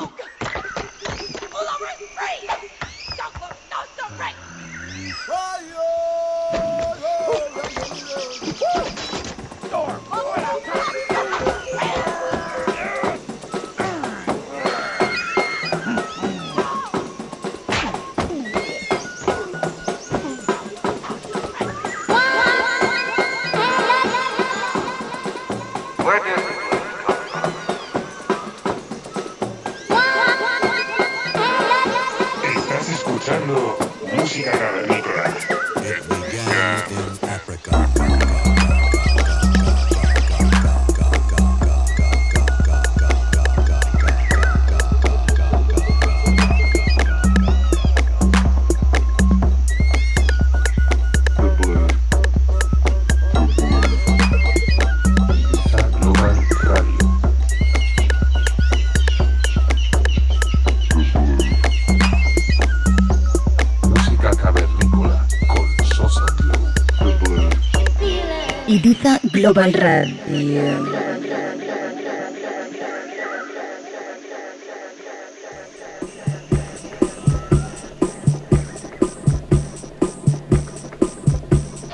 All over free! Don't look, no, no, right!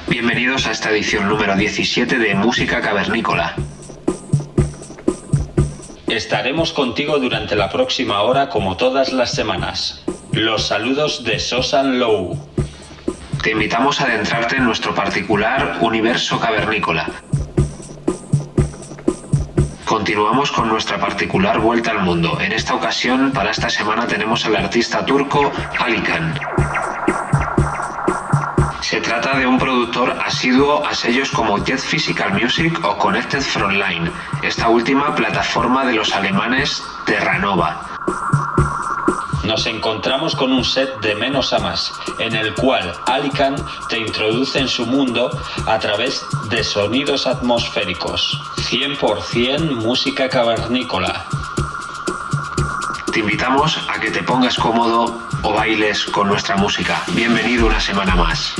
Bienvenidos a esta edición número 17 de Música Cavernícola. Estaremos contigo durante la próxima hora como todas las semanas. Los saludos de Sosan Low. Te invitamos a adentrarte en nuestro particular universo cavernícola Continuamos con nuestra particular vuelta al mundo. En esta ocasión, para esta semana, tenemos al artista turco Alikan. Se trata de un productor asiduo a sellos como Jet Physical Music o Connected Frontline, esta última plataforma de los alemanes Terranova nos encontramos con un set de menos a más, en el cual Alican te introduce en su mundo a través de sonidos atmosféricos. 100% música cavernícola. Te invitamos a que te pongas cómodo o bailes con nuestra música. Bienvenido una semana más.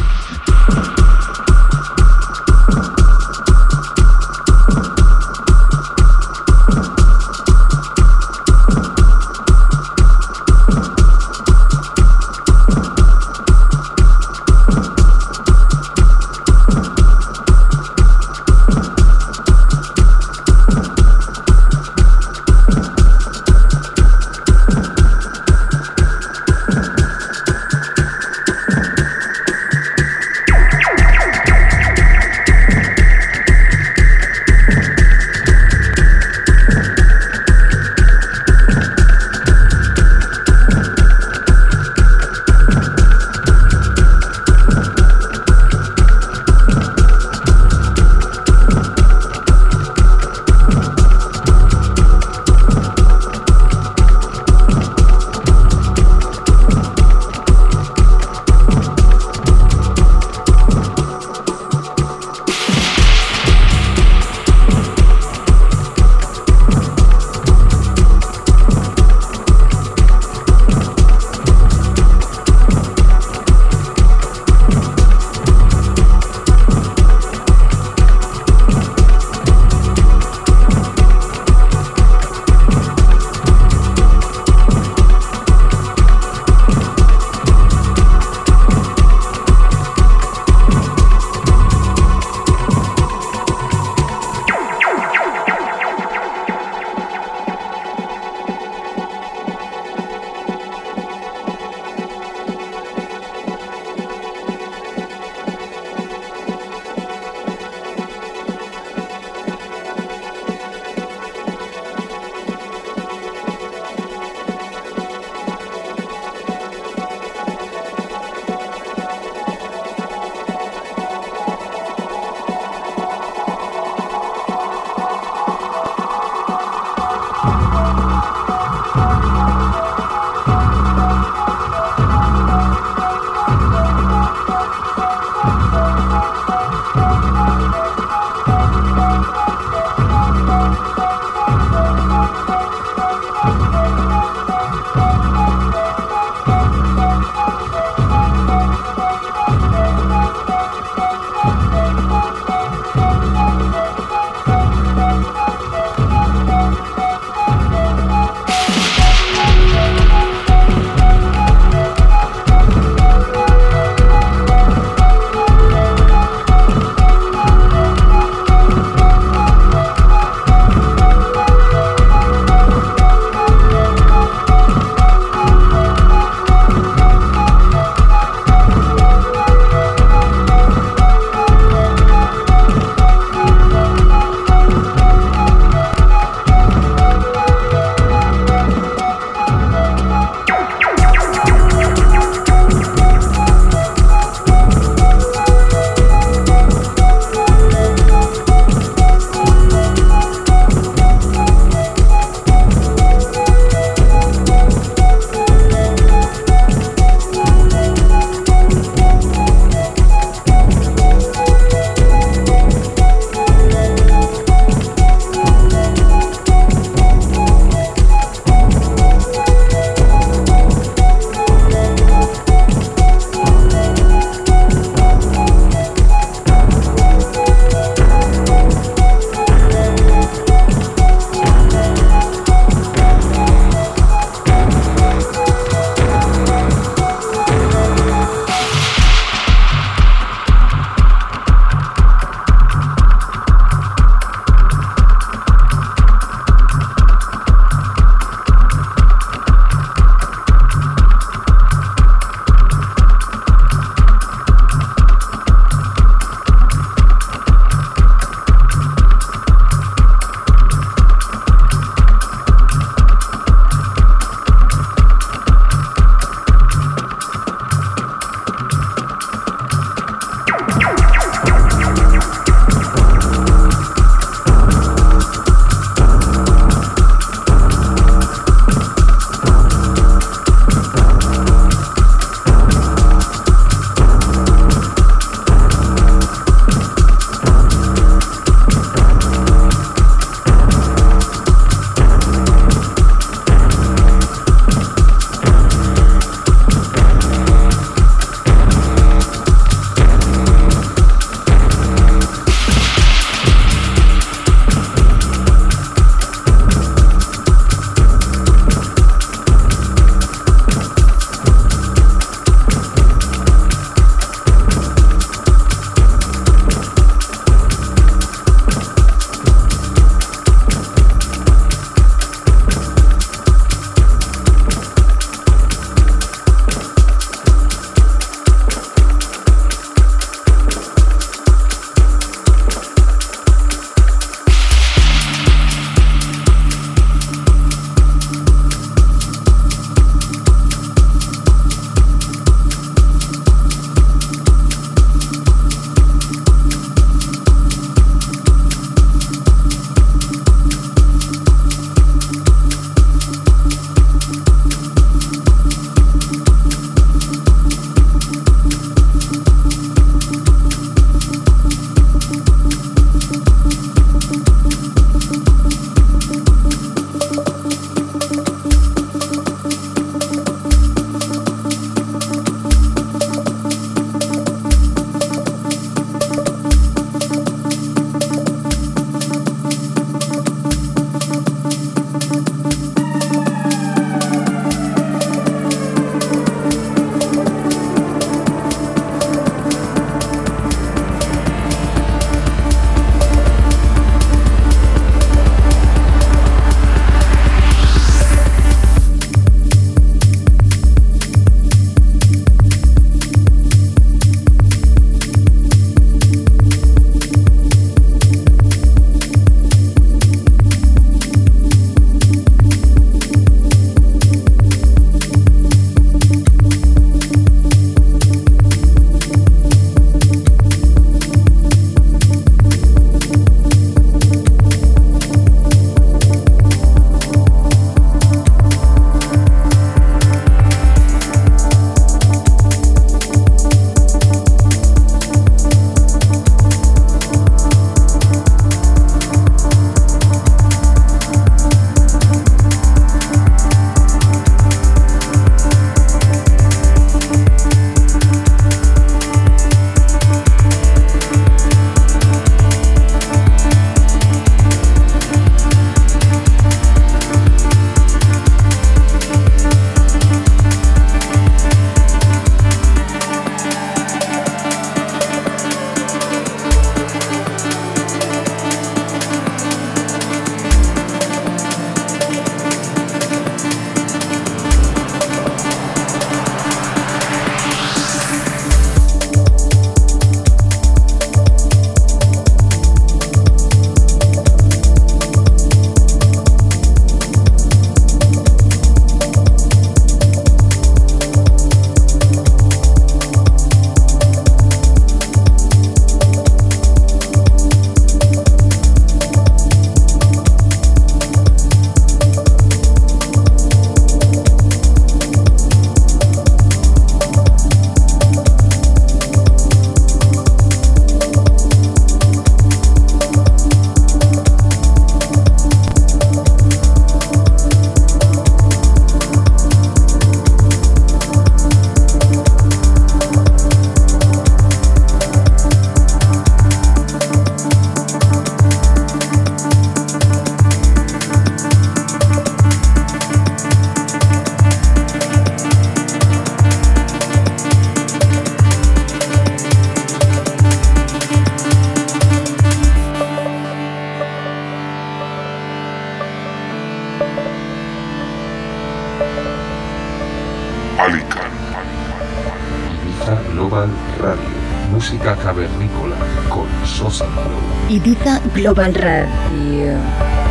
Global Radio.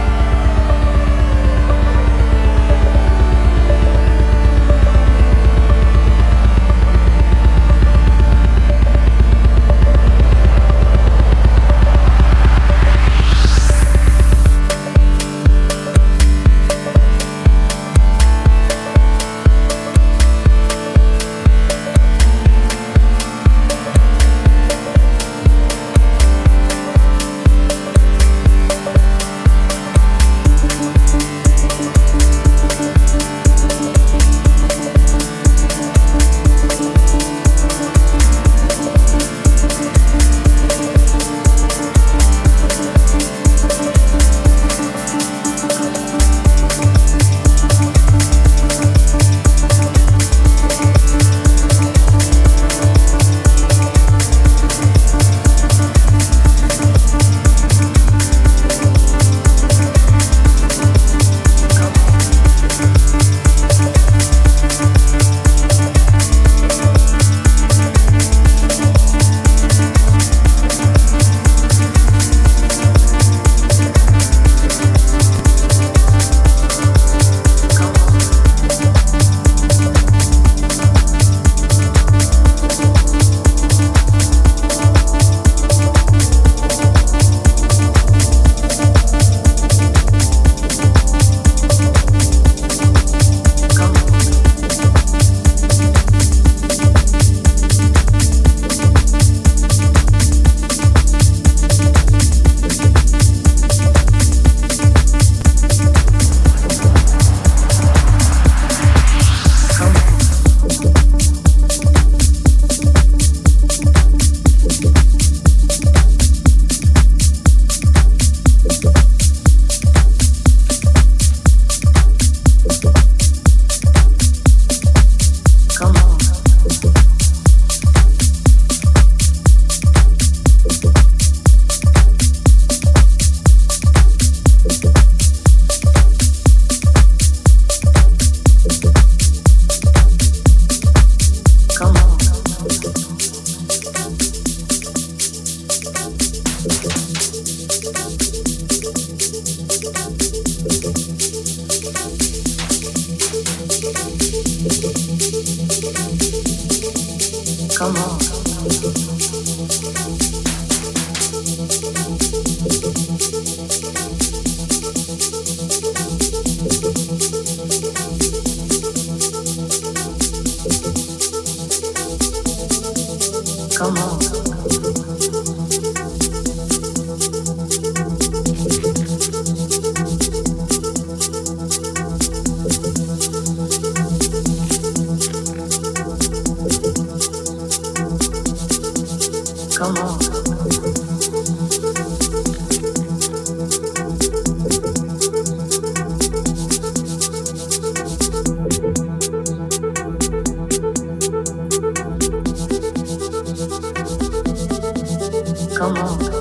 come on.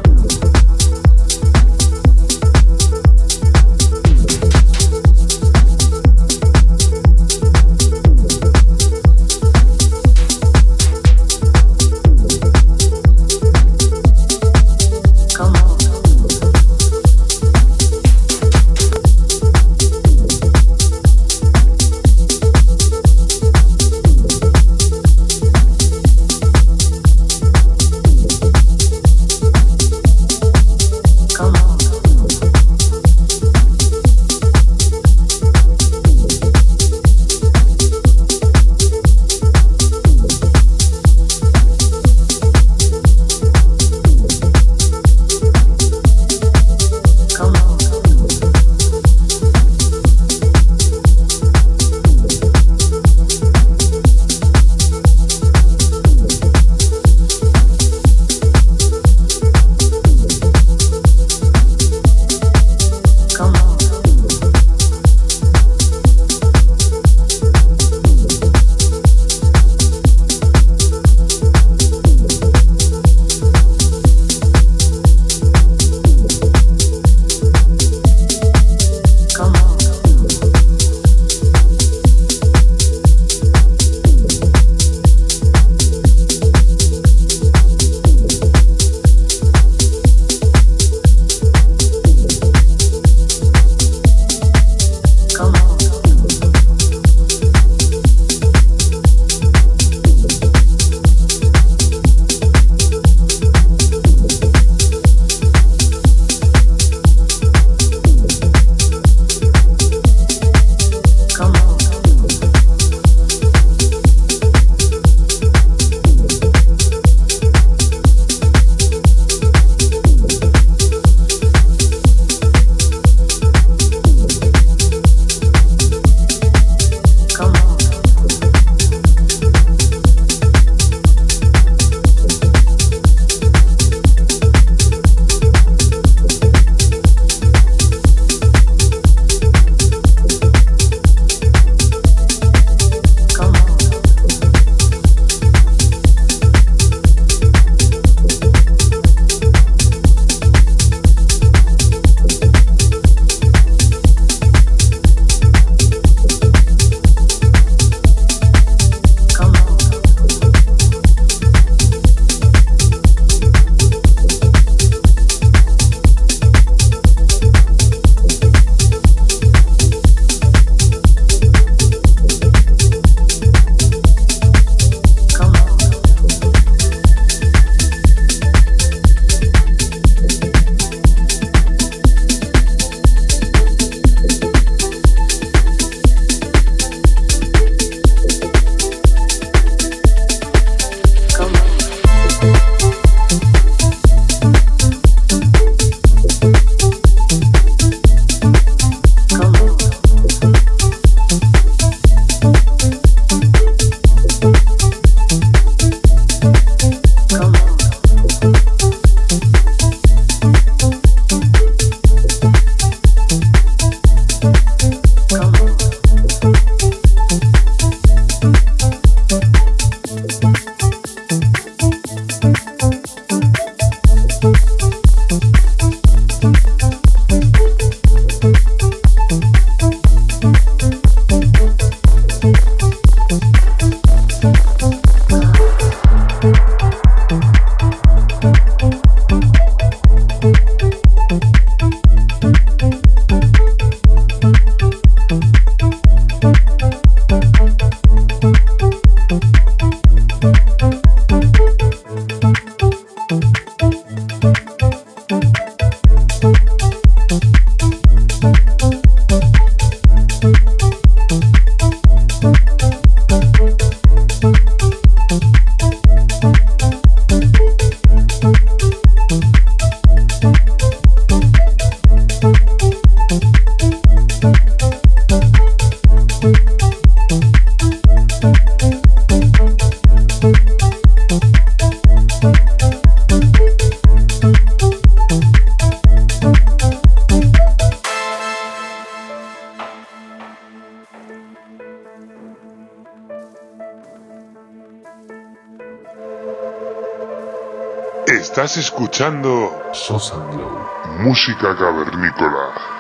Escuchando Sosa Glow. música cavernícola.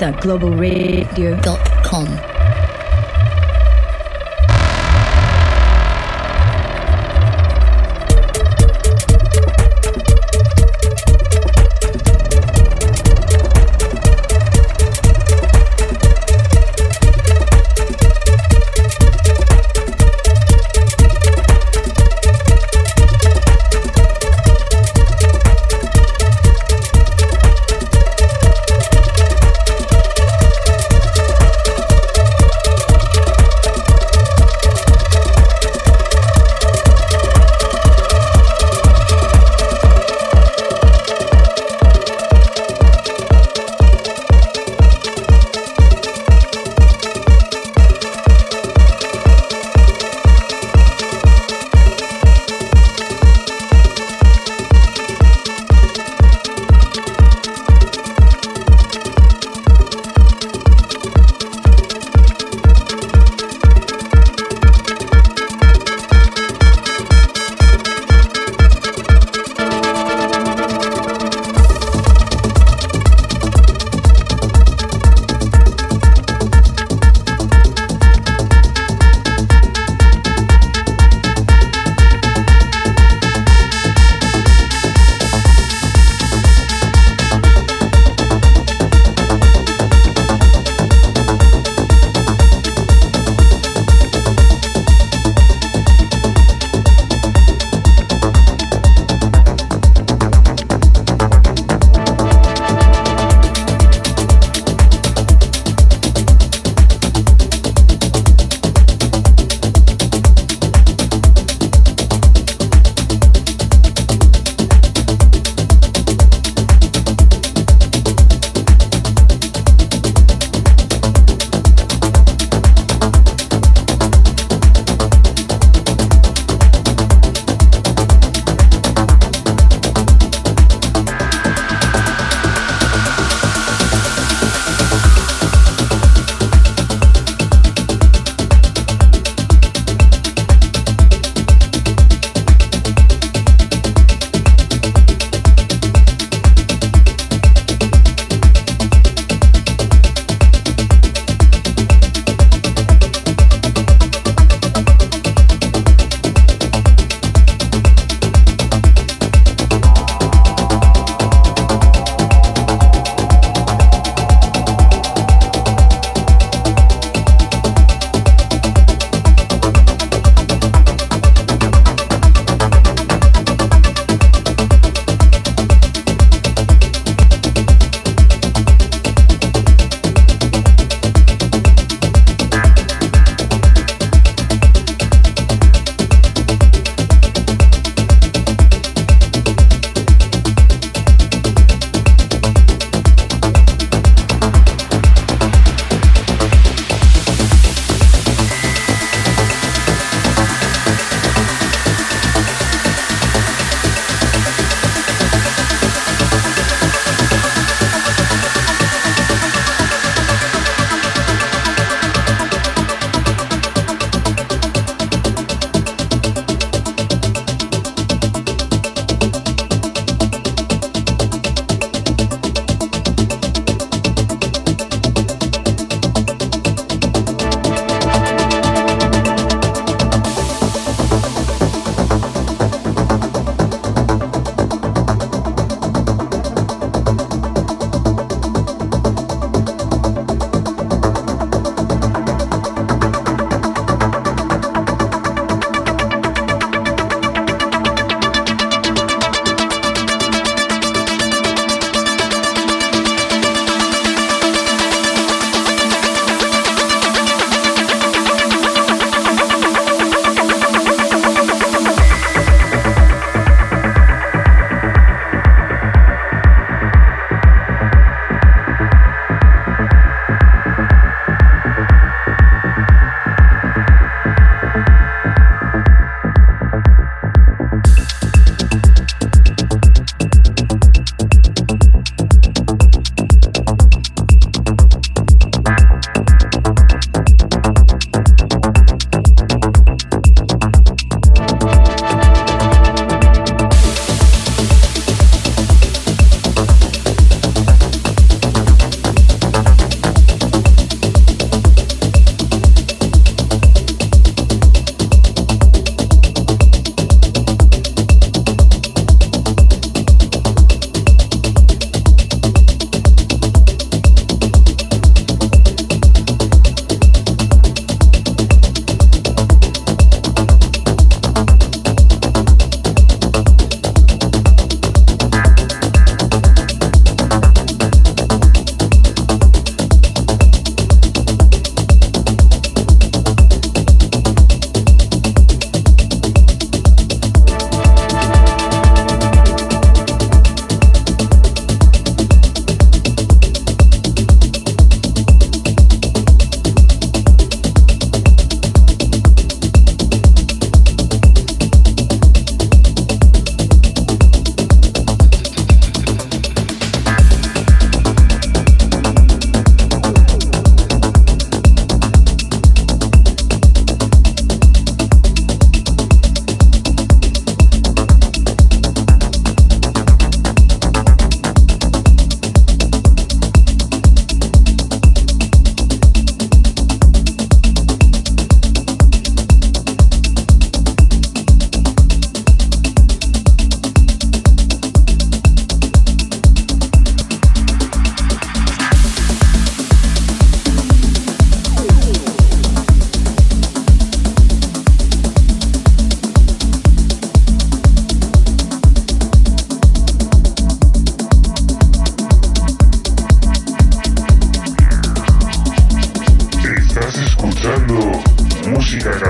Global.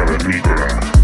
cara negra.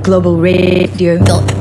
Global Radio.com.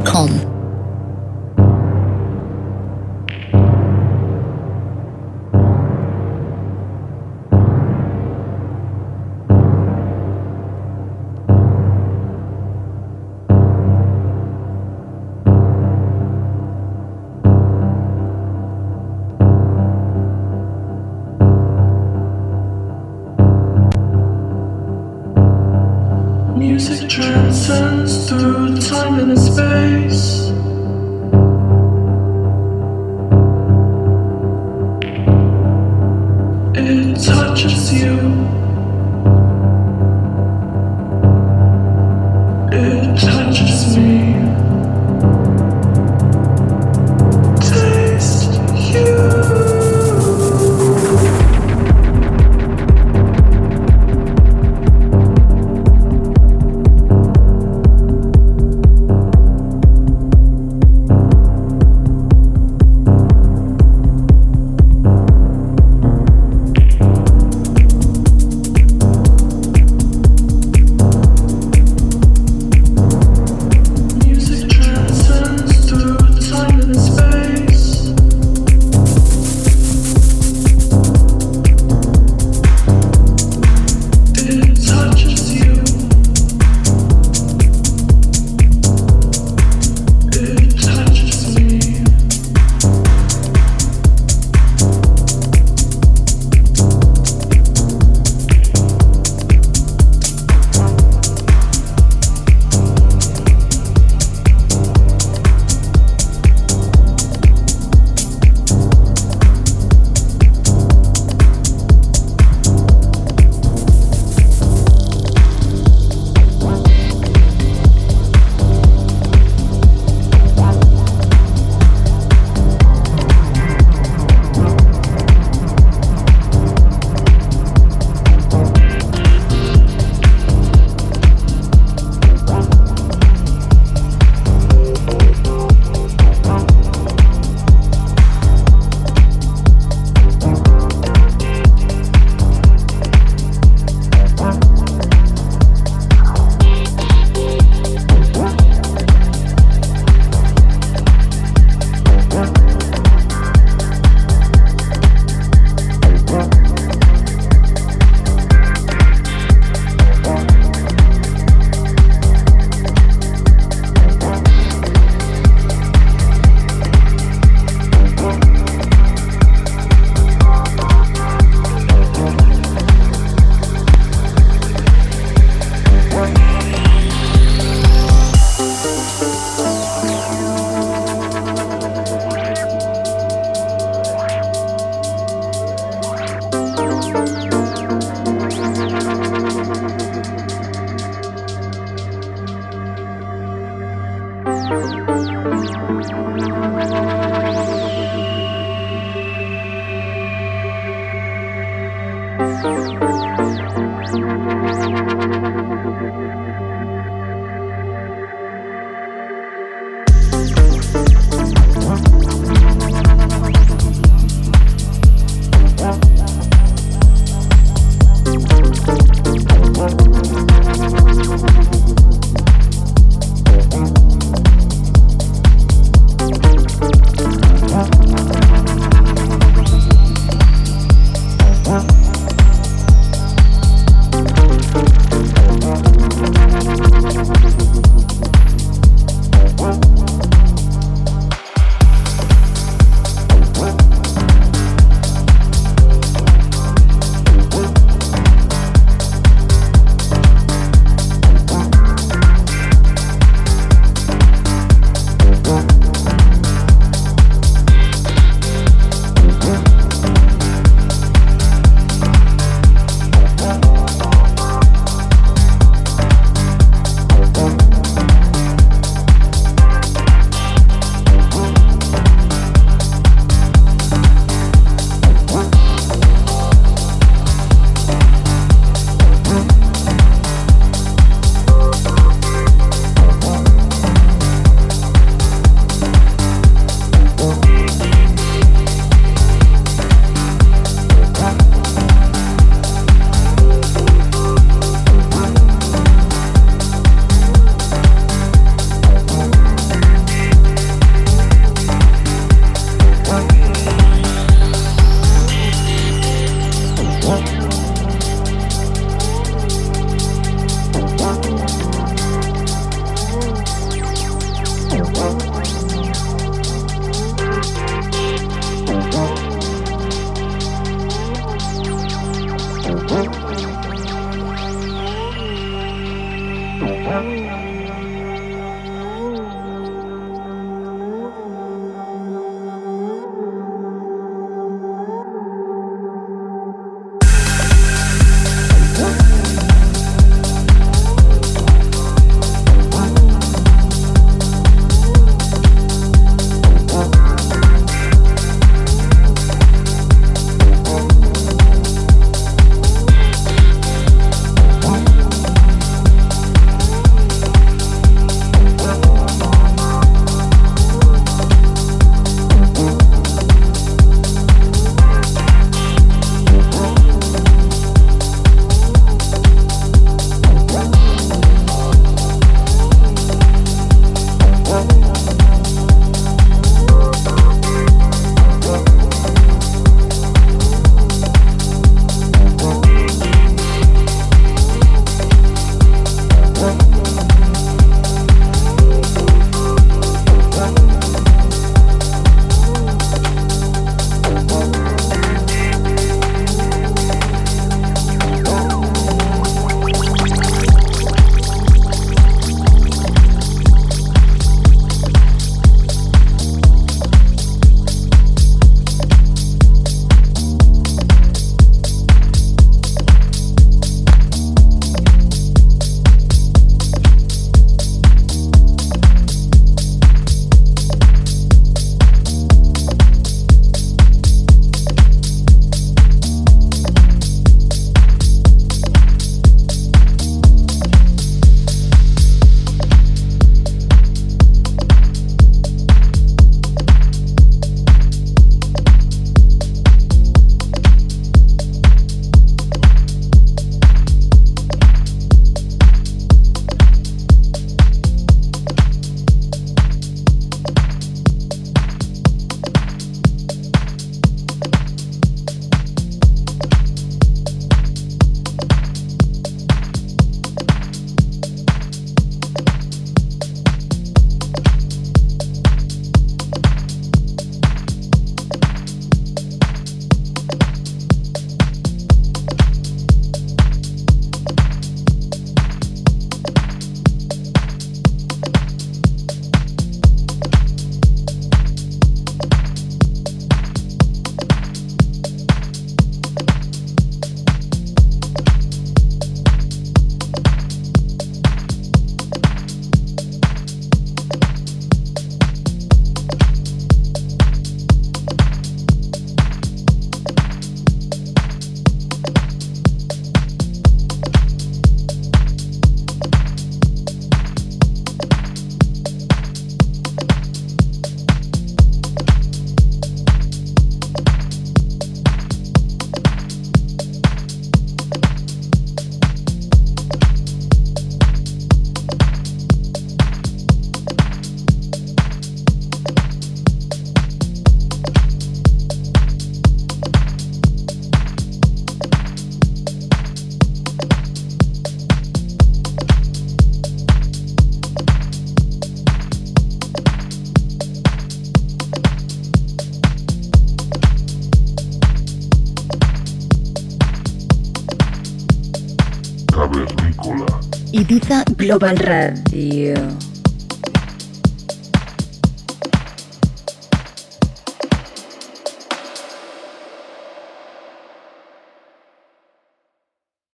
Global Radio.